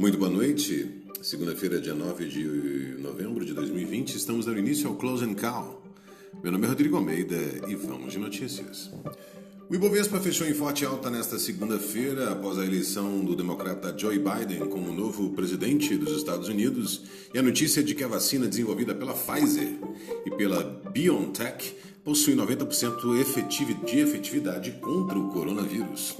Muito boa noite. Segunda-feira, dia 9 de novembro de 2020, estamos dando início ao Close and Call. Meu nome é Rodrigo Almeida e vamos de notícias. O Ibovespa fechou em forte alta nesta segunda-feira, após a eleição do democrata Joe Biden como novo presidente dos Estados Unidos e a notícia de que a vacina desenvolvida pela Pfizer e pela BioNTech possui 90% de efetividade contra o coronavírus.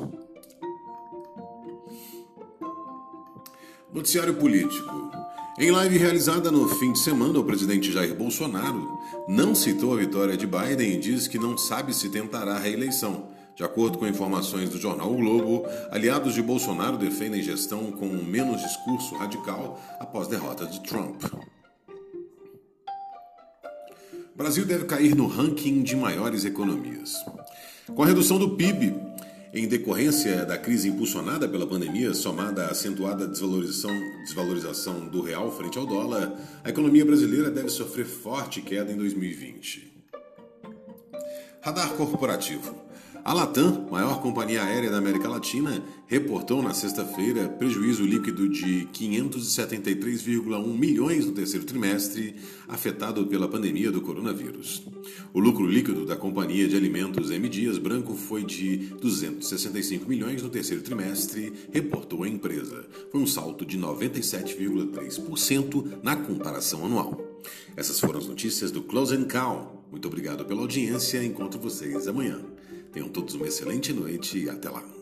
Noticiário político. Em live realizada no fim de semana, o presidente Jair Bolsonaro não citou a vitória de Biden e diz que não sabe se tentará a reeleição. De acordo com informações do jornal o Globo, aliados de Bolsonaro defendem gestão com menos discurso radical após derrota de Trump. O Brasil deve cair no ranking de maiores economias. Com a redução do PIB, em decorrência da crise impulsionada pela pandemia, somada à acentuada desvalorização, desvalorização do real frente ao dólar, a economia brasileira deve sofrer forte queda em 2020. Radar corporativo. A Latam, maior companhia aérea da América Latina, reportou na sexta-feira prejuízo líquido de 573,1 milhões no terceiro trimestre, afetado pela pandemia do coronavírus. O lucro líquido da companhia de alimentos M. Dias Branco foi de 265 milhões no terceiro trimestre, reportou a empresa. Foi um salto de 97,3% na comparação anual. Essas foram as notícias do Close and Call. Muito obrigado pela audiência. Encontro vocês amanhã. Tenham todos uma excelente noite e até lá.